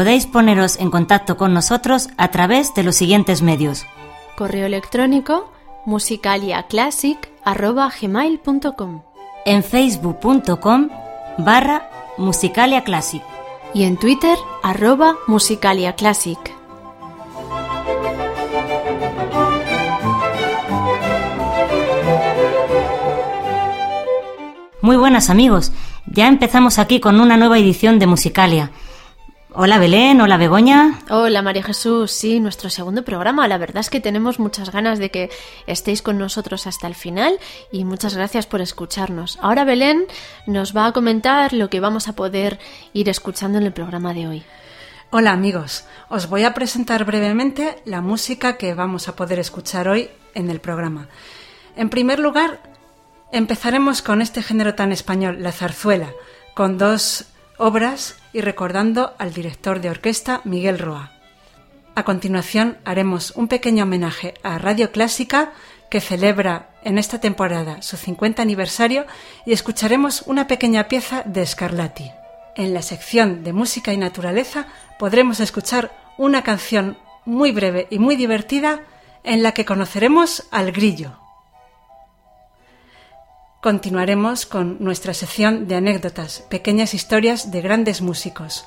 Podéis poneros en contacto con nosotros a través de los siguientes medios. Correo electrónico musicaliaclassic.gmail.com En facebook.com barra musicaliaclassic y en Twitter arroba musicaliaclassic. Muy buenas amigos, ya empezamos aquí con una nueva edición de Musicalia Hola Belén, hola Begoña. Hola María Jesús, sí, nuestro segundo programa. La verdad es que tenemos muchas ganas de que estéis con nosotros hasta el final y muchas gracias por escucharnos. Ahora Belén nos va a comentar lo que vamos a poder ir escuchando en el programa de hoy. Hola amigos, os voy a presentar brevemente la música que vamos a poder escuchar hoy en el programa. En primer lugar, empezaremos con este género tan español, la zarzuela, con dos obras y recordando al director de orquesta Miguel Roa. A continuación haremos un pequeño homenaje a Radio Clásica que celebra en esta temporada su 50 aniversario y escucharemos una pequeña pieza de Scarlatti. En la sección de música y naturaleza podremos escuchar una canción muy breve y muy divertida en la que conoceremos al grillo. Continuaremos con nuestra sección de anécdotas, pequeñas historias de grandes músicos.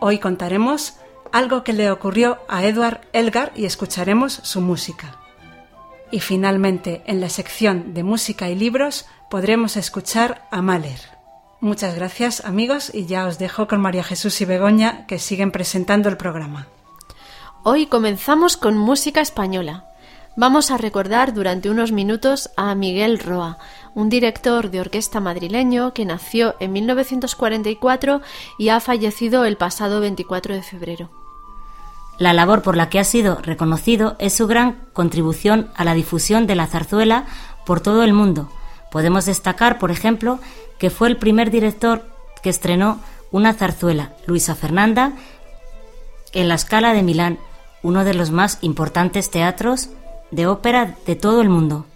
Hoy contaremos algo que le ocurrió a Edward Elgar y escucharemos su música. Y finalmente, en la sección de música y libros, podremos escuchar a Mahler. Muchas gracias amigos y ya os dejo con María Jesús y Begoña que siguen presentando el programa. Hoy comenzamos con música española. Vamos a recordar durante unos minutos a Miguel Roa, un director de orquesta madrileño que nació en 1944 y ha fallecido el pasado 24 de febrero. La labor por la que ha sido reconocido es su gran contribución a la difusión de la zarzuela por todo el mundo. Podemos destacar, por ejemplo, que fue el primer director que estrenó una zarzuela, Luisa Fernanda, en la Scala de Milán, uno de los más importantes teatros de ópera de todo el mundo.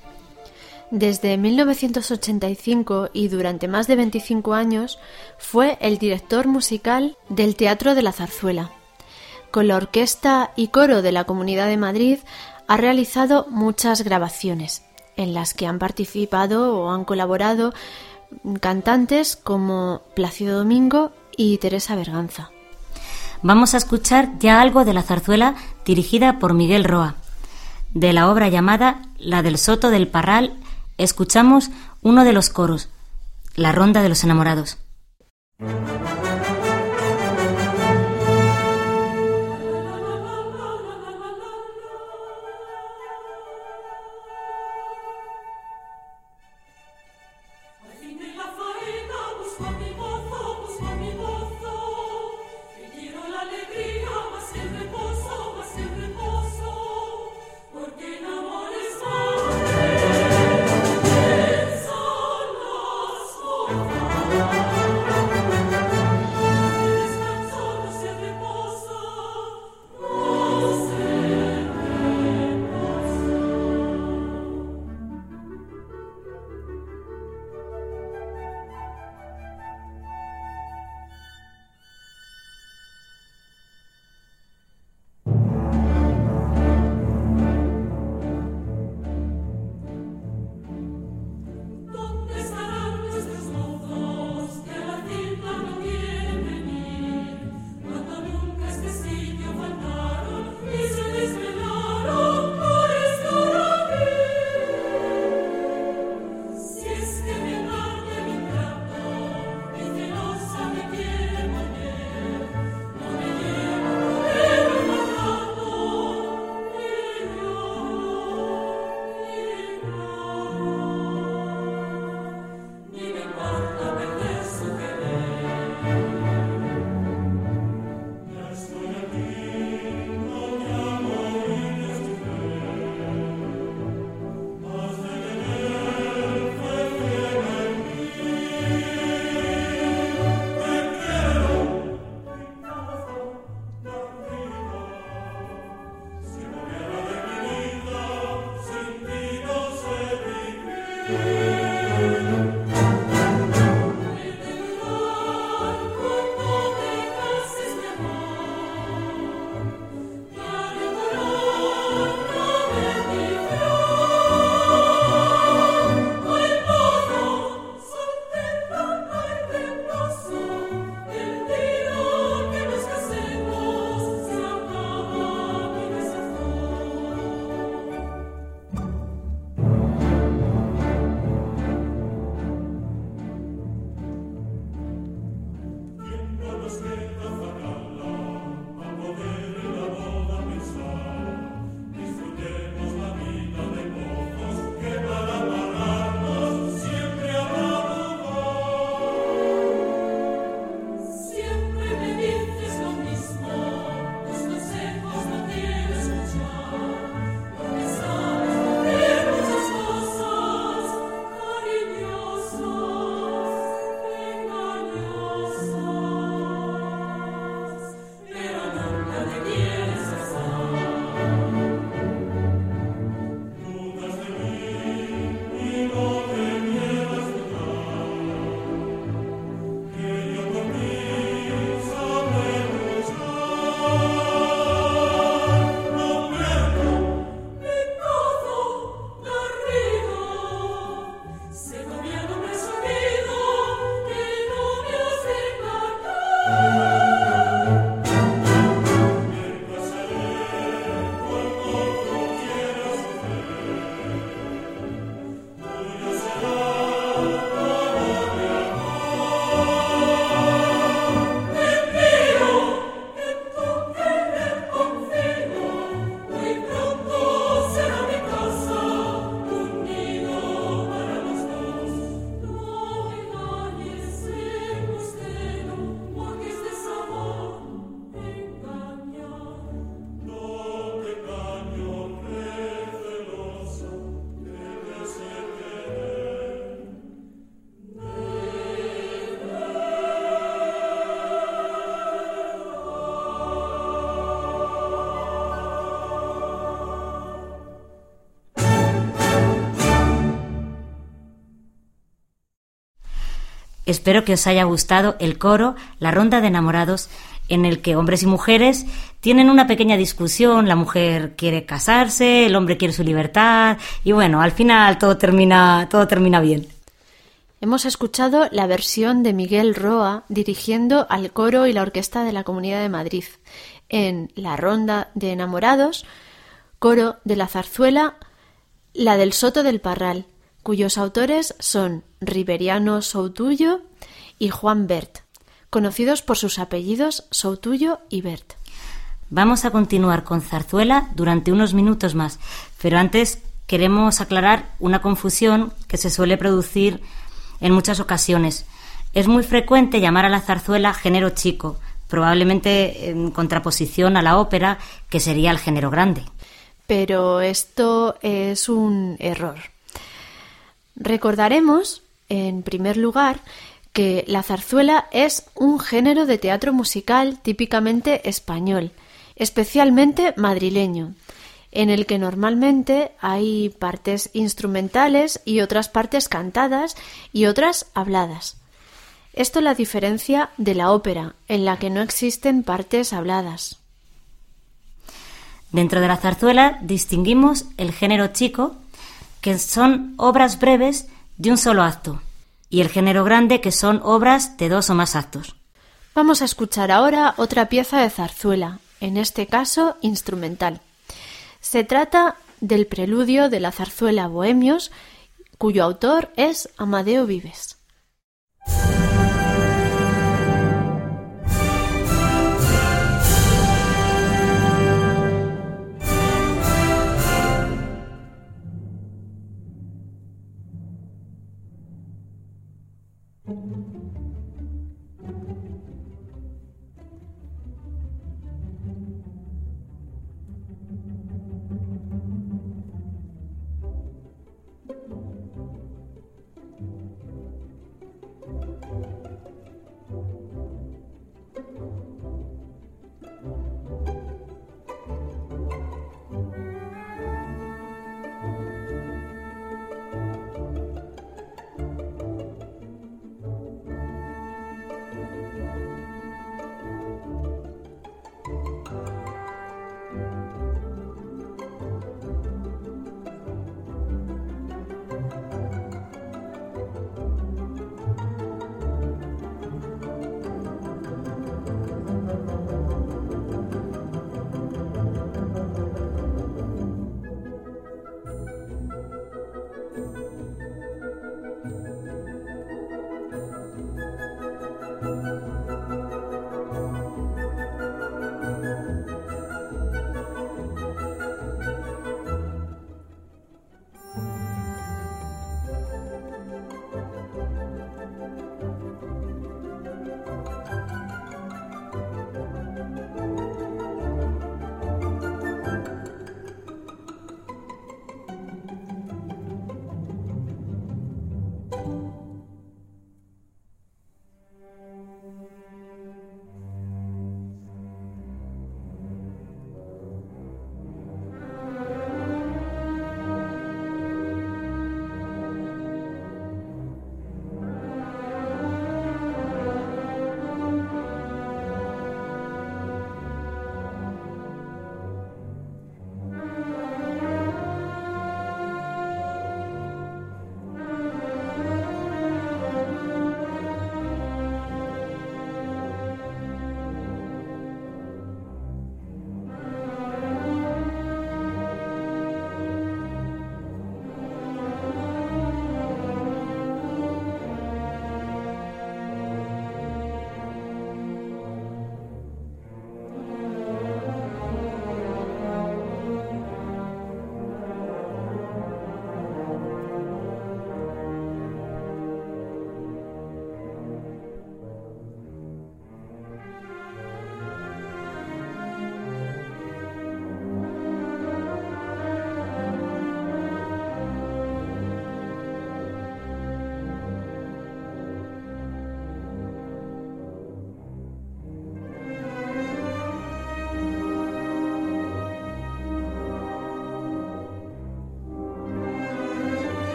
Desde 1985 y durante más de 25 años fue el director musical del Teatro de la Zarzuela. Con la orquesta y coro de la Comunidad de Madrid ha realizado muchas grabaciones en las que han participado o han colaborado cantantes como Plácido Domingo y Teresa Berganza. Vamos a escuchar ya algo de la zarzuela dirigida por Miguel Roa de la obra llamada La del Soto del Parral, escuchamos uno de los coros, La Ronda de los Enamorados. Espero que os haya gustado el coro La Ronda de Enamorados, en el que hombres y mujeres tienen una pequeña discusión, la mujer quiere casarse, el hombre quiere su libertad y bueno, al final todo termina, todo termina bien. Hemos escuchado la versión de Miguel Roa dirigiendo al coro y la orquesta de la Comunidad de Madrid. En La Ronda de Enamorados, coro de la zarzuela, la del Soto del Parral, cuyos autores son Riveriano Soutuyo y Juan Bert, conocidos por sus apellidos Soutuyo y Bert. Vamos a continuar con Zarzuela durante unos minutos más, pero antes queremos aclarar una confusión que se suele producir en muchas ocasiones. Es muy frecuente llamar a la zarzuela género chico, probablemente en contraposición a la ópera, que sería el género grande. Pero esto es un error. Recordaremos, en primer lugar, que la zarzuela es un género de teatro musical típicamente español, especialmente madrileño, en el que normalmente hay partes instrumentales y otras partes cantadas y otras habladas. Esto la diferencia de la ópera, en la que no existen partes habladas. Dentro de la zarzuela distinguimos el género chico, que son obras breves de un solo acto, y el género grande, que son obras de dos o más actos. Vamos a escuchar ahora otra pieza de zarzuela, en este caso instrumental. Se trata del preludio de la zarzuela Bohemios, cuyo autor es Amadeo Vives.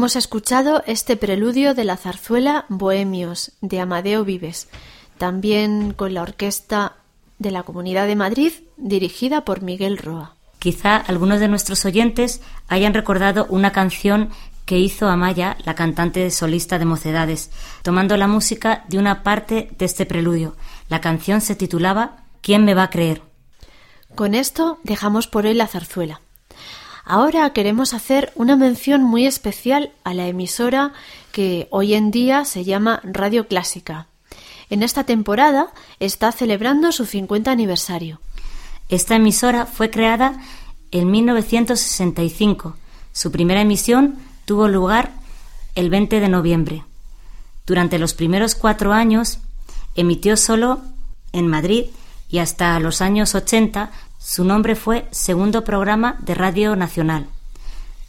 Hemos escuchado este preludio de la zarzuela Bohemios de Amadeo Vives, también con la orquesta de la Comunidad de Madrid dirigida por Miguel Roa. Quizá algunos de nuestros oyentes hayan recordado una canción que hizo Amaya, la cantante solista de Mocedades, tomando la música de una parte de este preludio. La canción se titulaba ¿Quién me va a creer? Con esto dejamos por hoy la zarzuela. Ahora queremos hacer una mención muy especial a la emisora que hoy en día se llama Radio Clásica. En esta temporada está celebrando su 50 aniversario. Esta emisora fue creada en 1965. Su primera emisión tuvo lugar el 20 de noviembre. Durante los primeros cuatro años emitió solo en Madrid y hasta los años 80 su nombre fue Segundo Programa de Radio Nacional.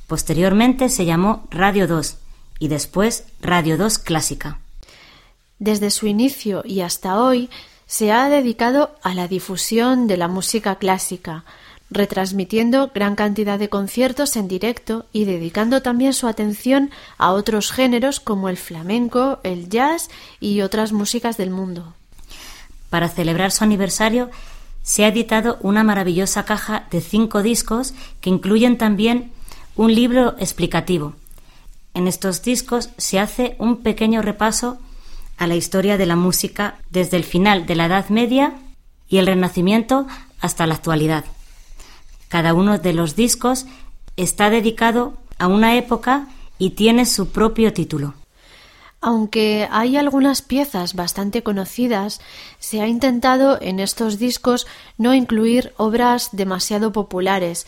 Posteriormente se llamó Radio 2 y después Radio 2 Clásica. Desde su inicio y hasta hoy se ha dedicado a la difusión de la música clásica, retransmitiendo gran cantidad de conciertos en directo y dedicando también su atención a otros géneros como el flamenco, el jazz y otras músicas del mundo. Para celebrar su aniversario se ha editado una maravillosa caja de cinco discos que incluyen también un libro explicativo. En estos discos se hace un pequeño repaso a la historia de la música desde el final de la Edad Media y el Renacimiento hasta la actualidad. Cada uno de los discos está dedicado a una época y tiene su propio título. Aunque hay algunas piezas bastante conocidas, se ha intentado en estos discos no incluir obras demasiado populares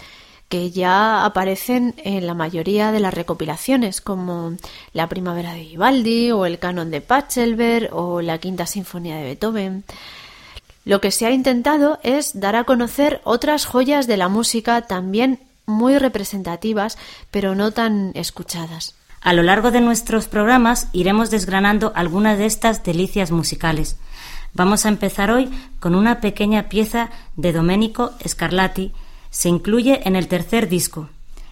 que ya aparecen en la mayoría de las recopilaciones, como La Primavera de Vivaldi o el Canon de Pachelbel o la Quinta Sinfonía de Beethoven. Lo que se ha intentado es dar a conocer otras joyas de la música también muy representativas, pero no tan escuchadas. A lo largo de nuestros programas iremos desgranando algunas de estas delicias musicales. Vamos a empezar hoy con una pequeña pieza de Domenico Scarlatti. Se incluye en el tercer disco,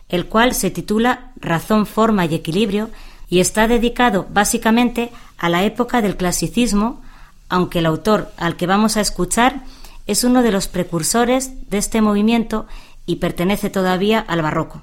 el cual se titula Razón, Forma y Equilibrio y está dedicado básicamente a la época del clasicismo, aunque el autor al que vamos a escuchar es uno de los precursores de este movimiento y pertenece todavía al barroco.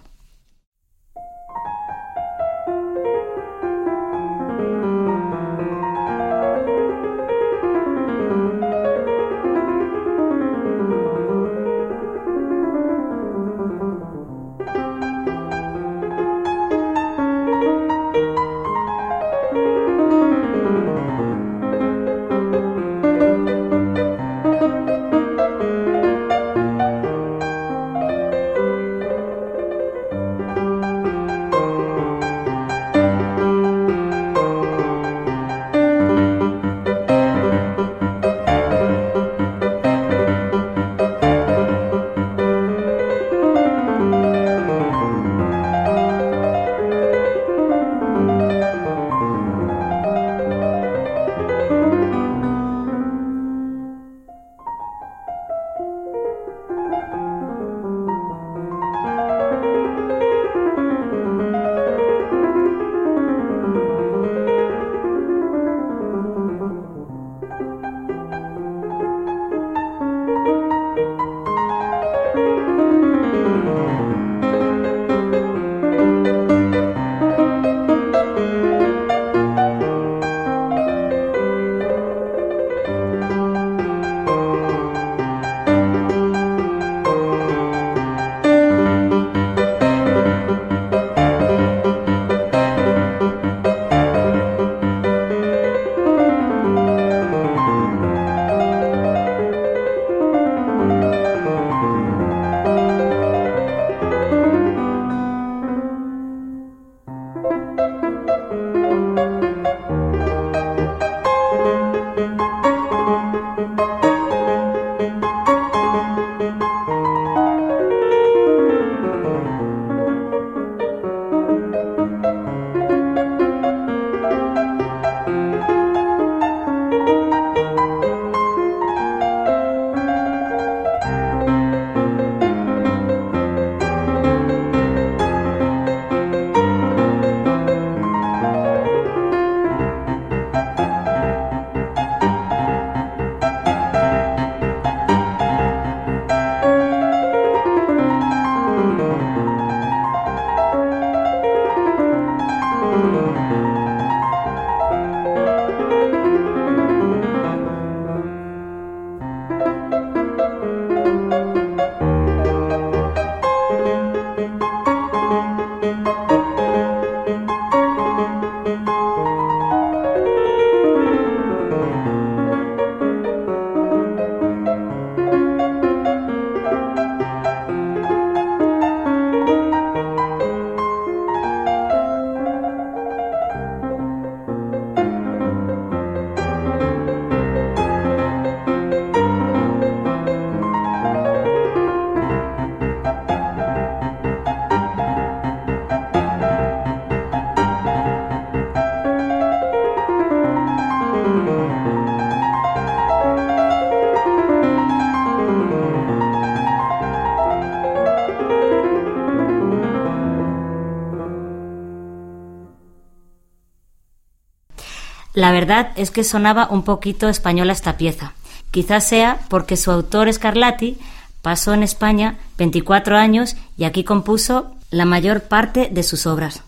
La verdad es que sonaba un poquito española esta pieza. Quizás sea porque su autor Scarlatti pasó en España 24 años y aquí compuso la mayor parte de sus obras.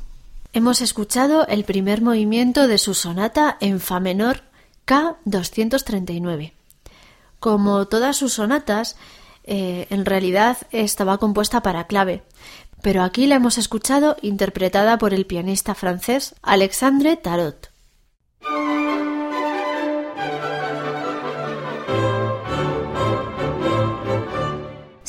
Hemos escuchado el primer movimiento de su sonata en Fa menor K239. Como todas sus sonatas, eh, en realidad estaba compuesta para clave, pero aquí la hemos escuchado interpretada por el pianista francés Alexandre Tarot.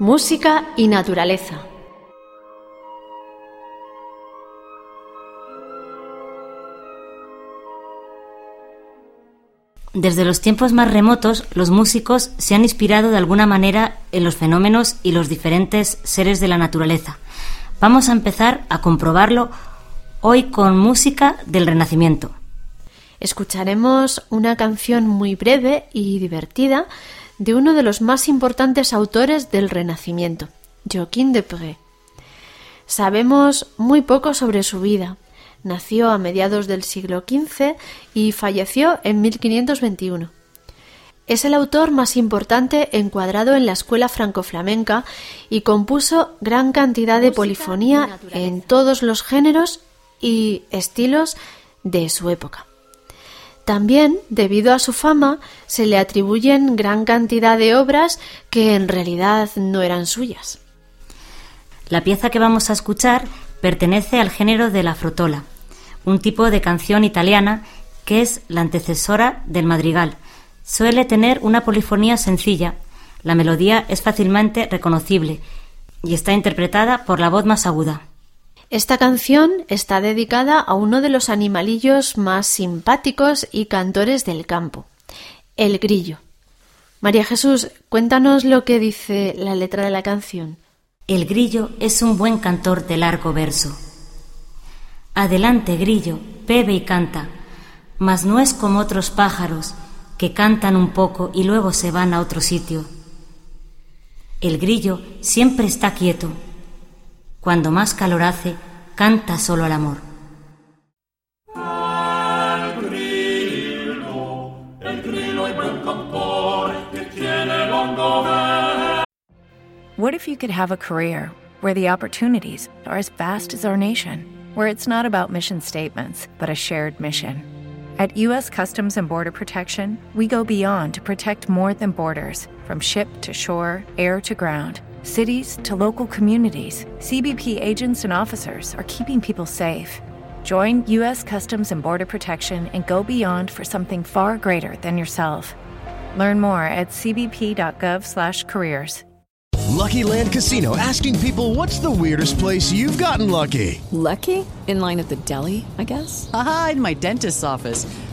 Música y naturaleza. Desde los tiempos más remotos, los músicos se han inspirado de alguna manera en los fenómenos y los diferentes seres de la naturaleza. Vamos a empezar a comprobarlo hoy con música del Renacimiento. Escucharemos una canción muy breve y divertida de uno de los más importantes autores del Renacimiento, Joaquín de Pré. Sabemos muy poco sobre su vida. Nació a mediados del siglo XV y falleció en 1521. Es el autor más importante encuadrado en la escuela franco-flamenca y compuso gran cantidad de polifonía en todos los géneros y estilos de su época. También, debido a su fama, se le atribuyen gran cantidad de obras que en realidad no eran suyas. La pieza que vamos a escuchar pertenece al género de la frotola, un tipo de canción italiana que es la antecesora del madrigal. Suele tener una polifonía sencilla, la melodía es fácilmente reconocible y está interpretada por la voz más aguda. Esta canción está dedicada a uno de los animalillos más simpáticos y cantores del campo, el grillo. María Jesús, cuéntanos lo que dice la letra de la canción. El grillo es un buen cantor de largo verso. Adelante, grillo, bebe y canta, mas no es como otros pájaros que cantan un poco y luego se van a otro sitio. El grillo siempre está quieto, cuando más calor hace, canta solo al amor. What if you could have a career where the opportunities are as vast as our nation, where it's not about mission statements, but a shared mission? At U.S. Customs and Border Protection, we go beyond to protect more than borders from ship to shore, air to ground cities to local communities, CBP agents and officers are keeping people safe. Join U.S. Customs and Border Protection and go beyond for something far greater than yourself. Learn more at cbp.gov/careers. Lucky Land Casino asking people, "What's the weirdest place you've gotten lucky?" Lucky in line at the deli, I guess. Aha, in my dentist's office.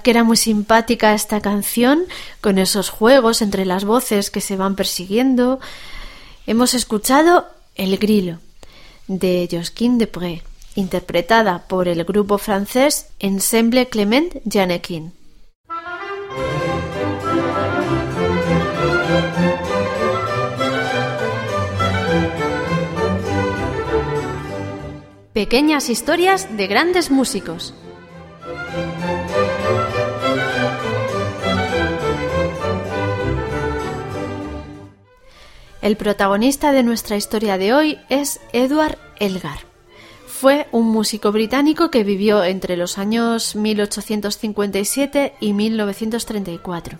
Que era muy simpática esta canción con esos juegos entre las voces que se van persiguiendo? Hemos escuchado El Grilo de Josquin Depré, interpretada por el grupo francés Ensemble Clement Janequin. Pequeñas historias de grandes músicos. El protagonista de nuestra historia de hoy es Edward Elgar. Fue un músico británico que vivió entre los años 1857 y 1934.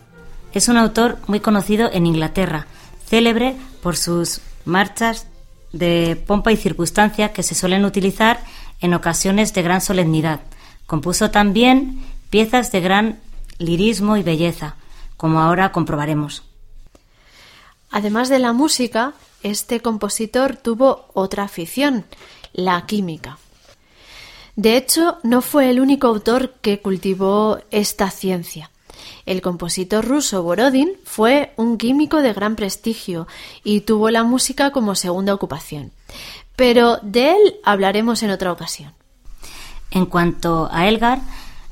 Es un autor muy conocido en Inglaterra, célebre por sus marchas de pompa y circunstancia que se suelen utilizar en ocasiones de gran solemnidad. Compuso también piezas de gran lirismo y belleza, como ahora comprobaremos. Además de la música, este compositor tuvo otra afición, la química. De hecho, no fue el único autor que cultivó esta ciencia. El compositor ruso Borodin fue un químico de gran prestigio y tuvo la música como segunda ocupación. Pero de él hablaremos en otra ocasión. En cuanto a Elgar,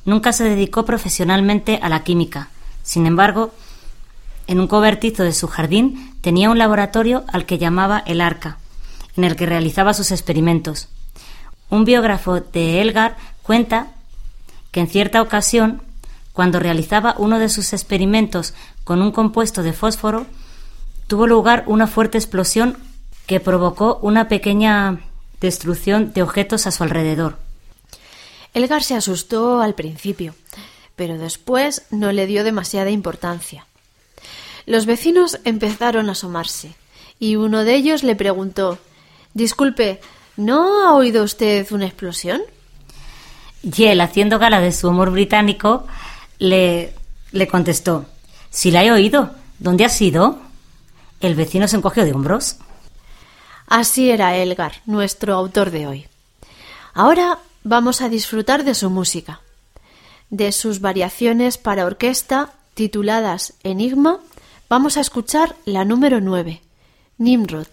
nunca se dedicó profesionalmente a la química. Sin embargo, en un cobertizo de su jardín tenía un laboratorio al que llamaba el Arca, en el que realizaba sus experimentos. Un biógrafo de Elgar cuenta que en cierta ocasión, cuando realizaba uno de sus experimentos con un compuesto de fósforo, tuvo lugar una fuerte explosión que provocó una pequeña destrucción de objetos a su alrededor. Elgar se asustó al principio, pero después no le dio demasiada importancia. Los vecinos empezaron a asomarse, y uno de ellos le preguntó Disculpe, ¿no ha oído usted una explosión? Y él, haciendo gala de su humor británico, le, le contestó Si la he oído, ¿dónde ha sido? El vecino se encogió de hombros. Así era Elgar, nuestro autor de hoy. Ahora vamos a disfrutar de su música, de sus variaciones para orquesta tituladas Enigma Vamos a escuchar la número 9, Nimrod.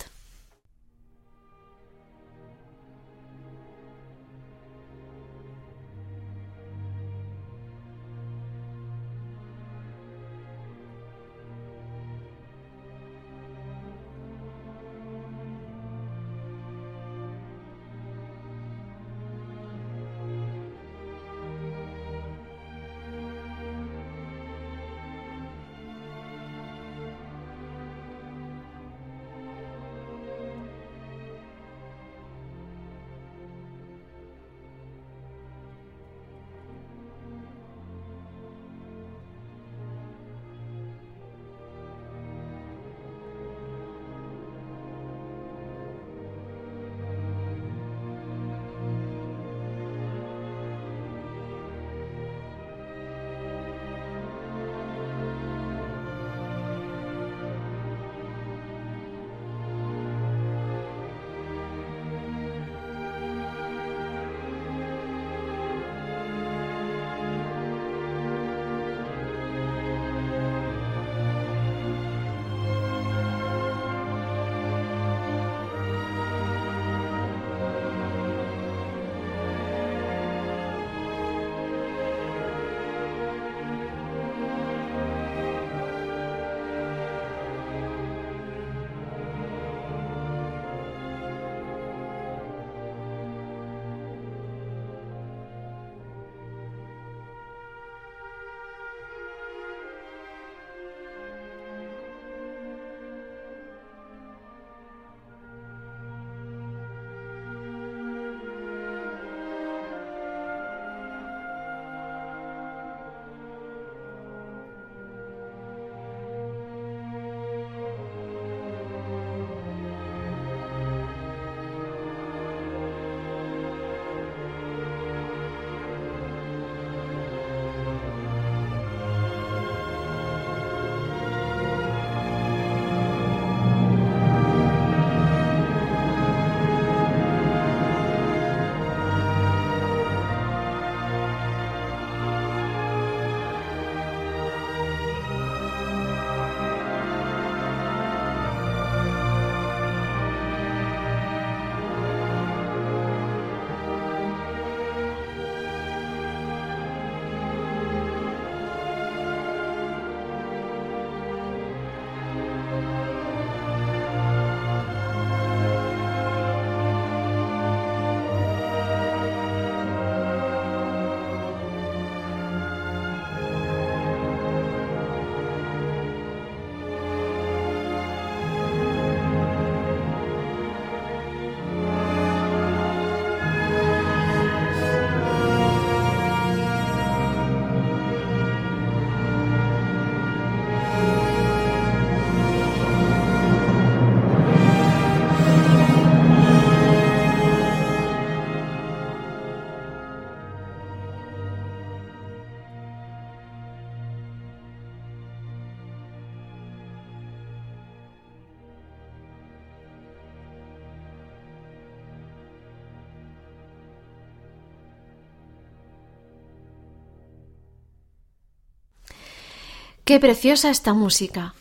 Qué preciosa esta música.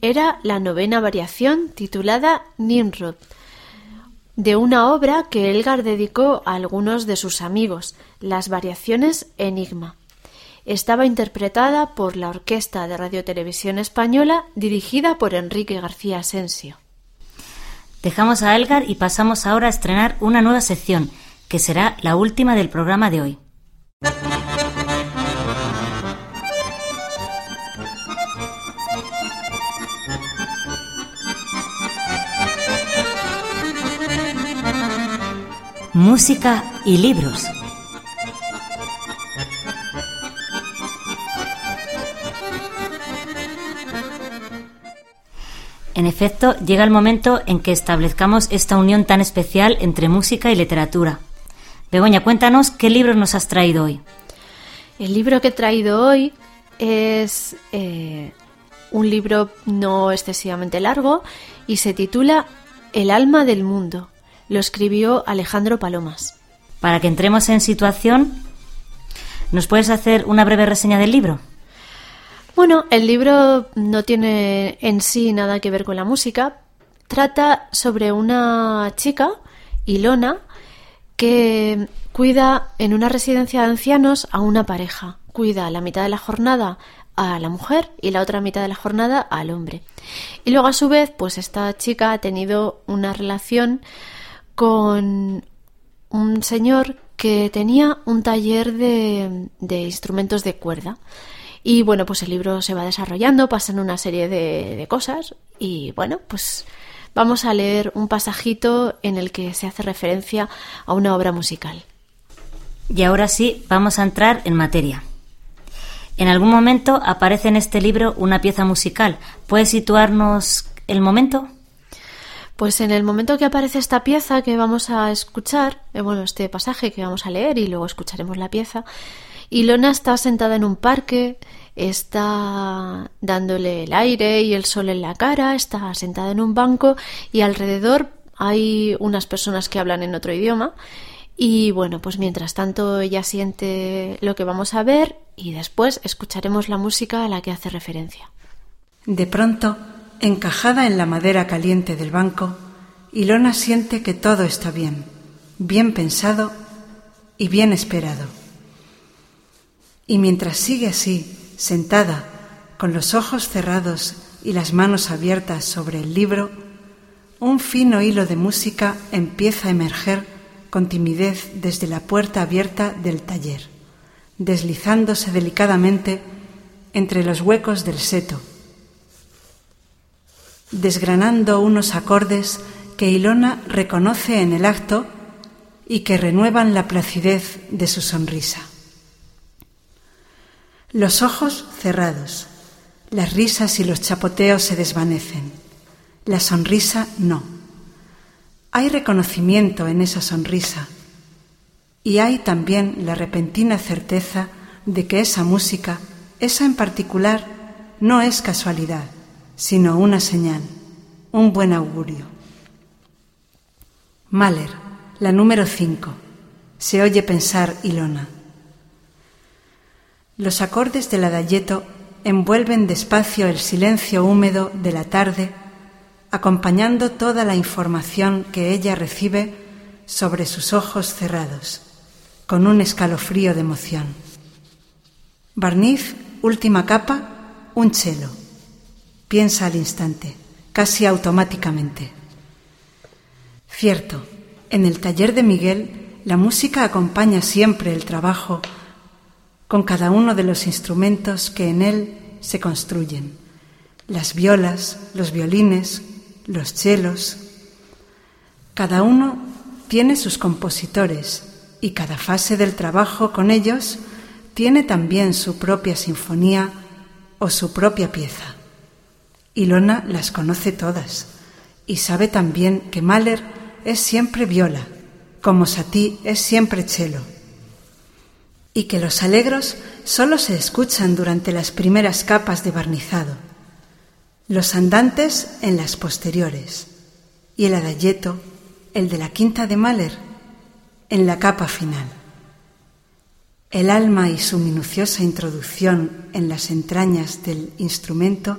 Era la novena variación titulada Nimrod, de una obra que Elgar dedicó a algunos de sus amigos, las variaciones Enigma. Estaba interpretada por la Orquesta de Radiotelevisión Española dirigida por Enrique García Asensio. Dejamos a Elgar y pasamos ahora a estrenar una nueva sección, que será la última del programa de hoy. Música y libros. En efecto, llega el momento en que establezcamos esta unión tan especial entre música y literatura. Begoña, cuéntanos qué libros nos has traído hoy. El libro que he traído hoy es eh, un libro no excesivamente largo y se titula El alma del mundo. Lo escribió Alejandro Palomas. Para que entremos en situación, ¿nos puedes hacer una breve reseña del libro? Bueno, el libro no tiene en sí nada que ver con la música. Trata sobre una chica, Ilona, que cuida en una residencia de ancianos a una pareja. Cuida la mitad de la jornada a la mujer y la otra mitad de la jornada al hombre. Y luego a su vez, pues esta chica ha tenido una relación con un señor que tenía un taller de, de instrumentos de cuerda. Y bueno, pues el libro se va desarrollando, pasan una serie de, de cosas y bueno, pues vamos a leer un pasajito en el que se hace referencia a una obra musical. Y ahora sí, vamos a entrar en materia. En algún momento aparece en este libro una pieza musical. ¿Puedes situarnos el momento? Pues en el momento que aparece esta pieza que vamos a escuchar, eh, bueno, este pasaje que vamos a leer y luego escucharemos la pieza, Ilona está sentada en un parque, está dándole el aire y el sol en la cara, está sentada en un banco y alrededor hay unas personas que hablan en otro idioma. Y bueno, pues mientras tanto ella siente lo que vamos a ver y después escucharemos la música a la que hace referencia. De pronto, encajada en la madera caliente del banco, Ilona siente que todo está bien, bien pensado y bien esperado. Y mientras sigue así, sentada, con los ojos cerrados y las manos abiertas sobre el libro, un fino hilo de música empieza a emerger con timidez desde la puerta abierta del taller, deslizándose delicadamente entre los huecos del seto, desgranando unos acordes que Ilona reconoce en el acto y que renuevan la placidez de su sonrisa. Los ojos cerrados, las risas y los chapoteos se desvanecen, la sonrisa no. Hay reconocimiento en esa sonrisa y hay también la repentina certeza de que esa música, esa en particular, no es casualidad, sino una señal, un buen augurio. Mahler, la número 5. Se oye pensar Ilona. Los acordes del adayeto envuelven despacio el silencio húmedo de la tarde, acompañando toda la información que ella recibe sobre sus ojos cerrados, con un escalofrío de emoción. Barniz, última capa, un chelo. Piensa al instante, casi automáticamente. Cierto, en el taller de Miguel la música acompaña siempre el trabajo con cada uno de los instrumentos que en él se construyen, las violas, los violines, los chelos. Cada uno tiene sus compositores y cada fase del trabajo con ellos tiene también su propia sinfonía o su propia pieza. Ilona las conoce todas y sabe también que Mahler es siempre viola, como Satie es siempre cello y que los alegros solo se escuchan durante las primeras capas de barnizado, los andantes en las posteriores y el adayeto, el de la quinta de Mahler, en la capa final. El alma y su minuciosa introducción en las entrañas del instrumento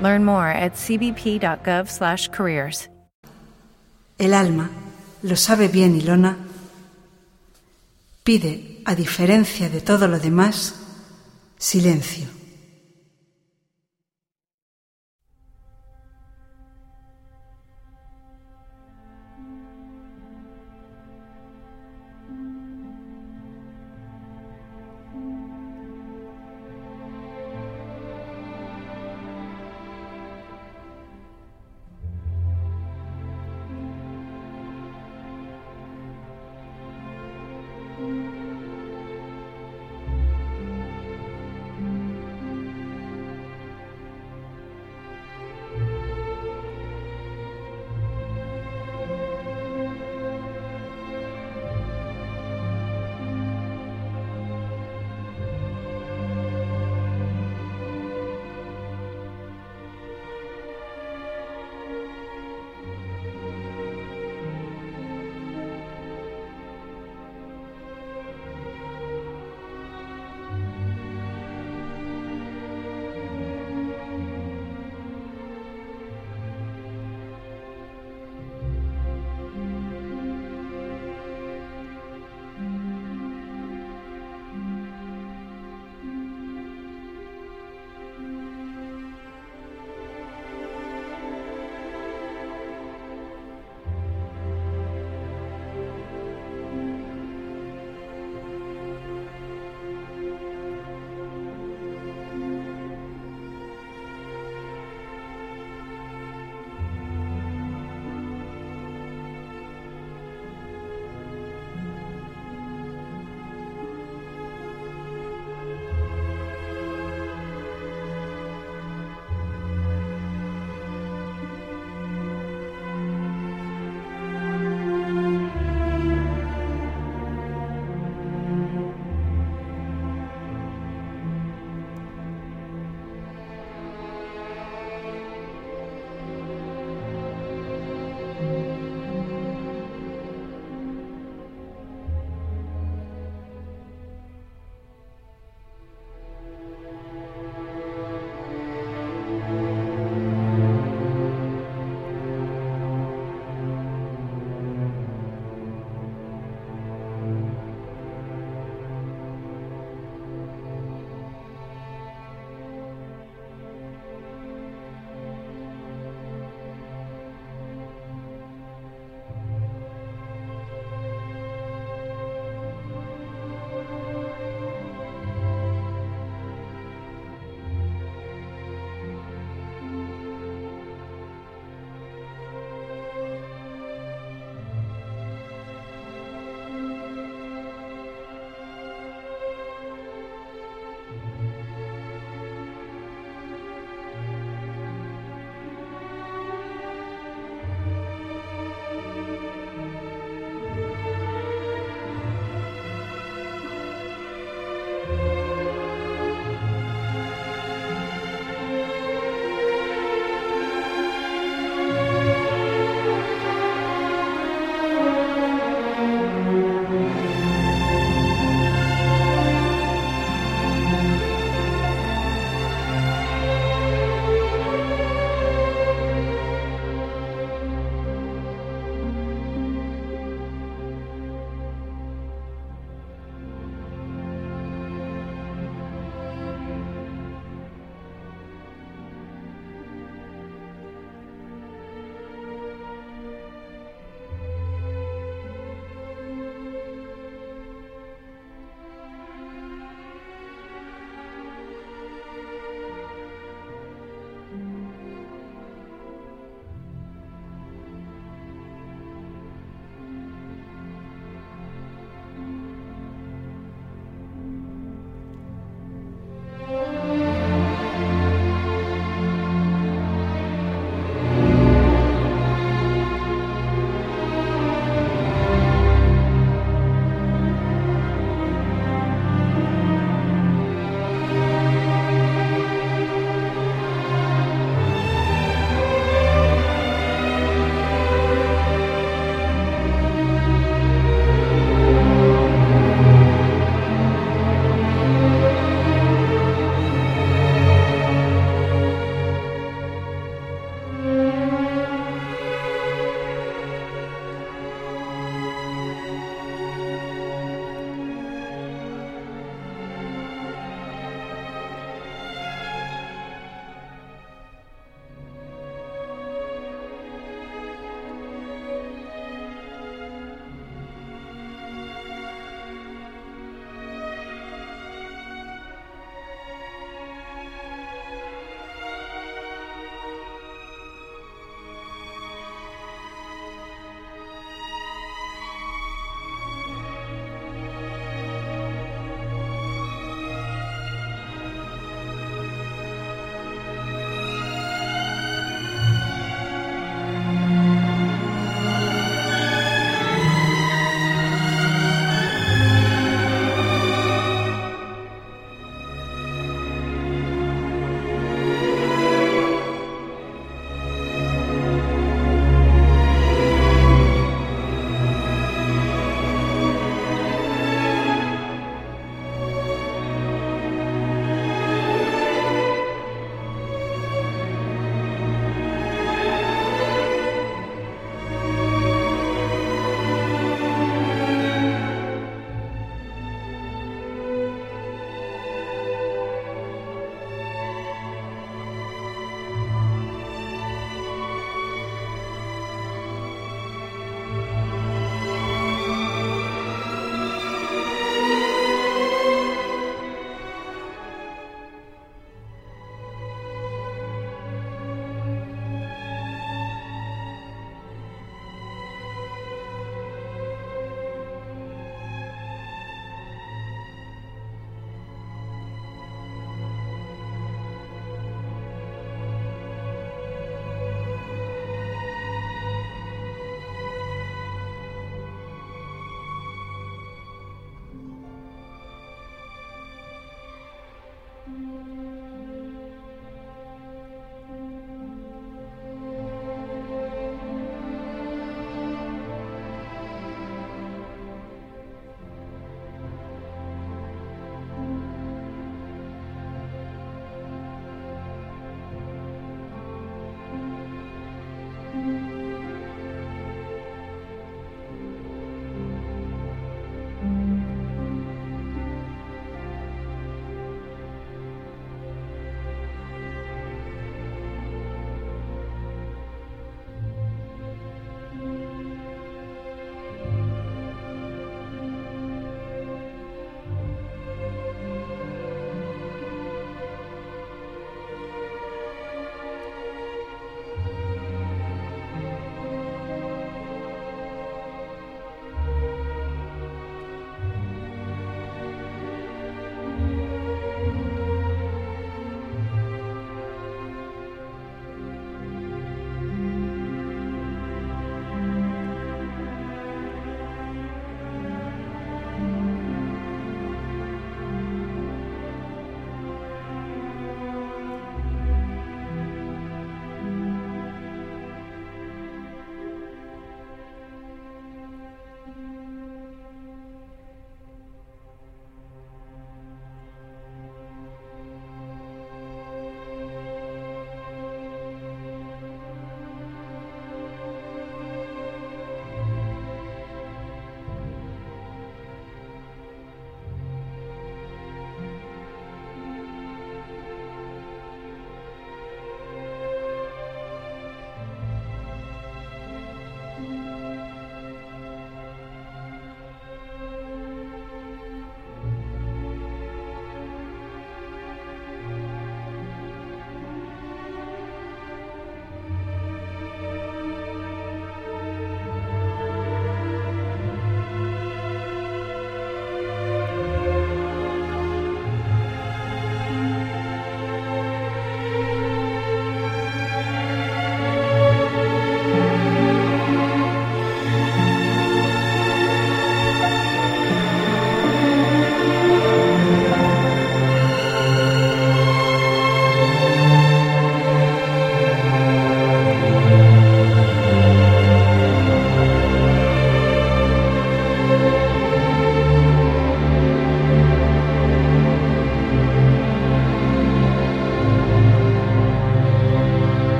Learn more at cbp.gov/careers. El alma, lo sabe bien Ilona, pide, a diferencia de todo lo demás, silencio.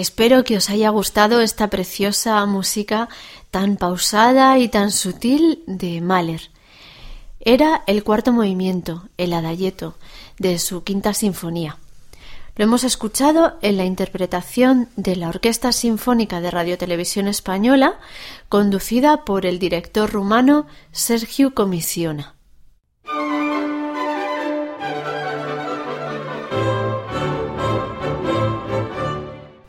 Espero que os haya gustado esta preciosa música tan pausada y tan sutil de Mahler. Era el cuarto movimiento, el adayeto, de su quinta sinfonía. Lo hemos escuchado en la interpretación de la Orquesta Sinfónica de Radio Televisión Española, conducida por el director rumano Sergio Comisiona.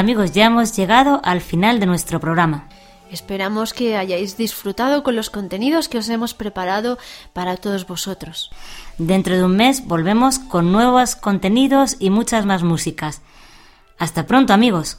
Amigos, ya hemos llegado al final de nuestro programa. Esperamos que hayáis disfrutado con los contenidos que os hemos preparado para todos vosotros. Dentro de un mes volvemos con nuevos contenidos y muchas más músicas. Hasta pronto amigos.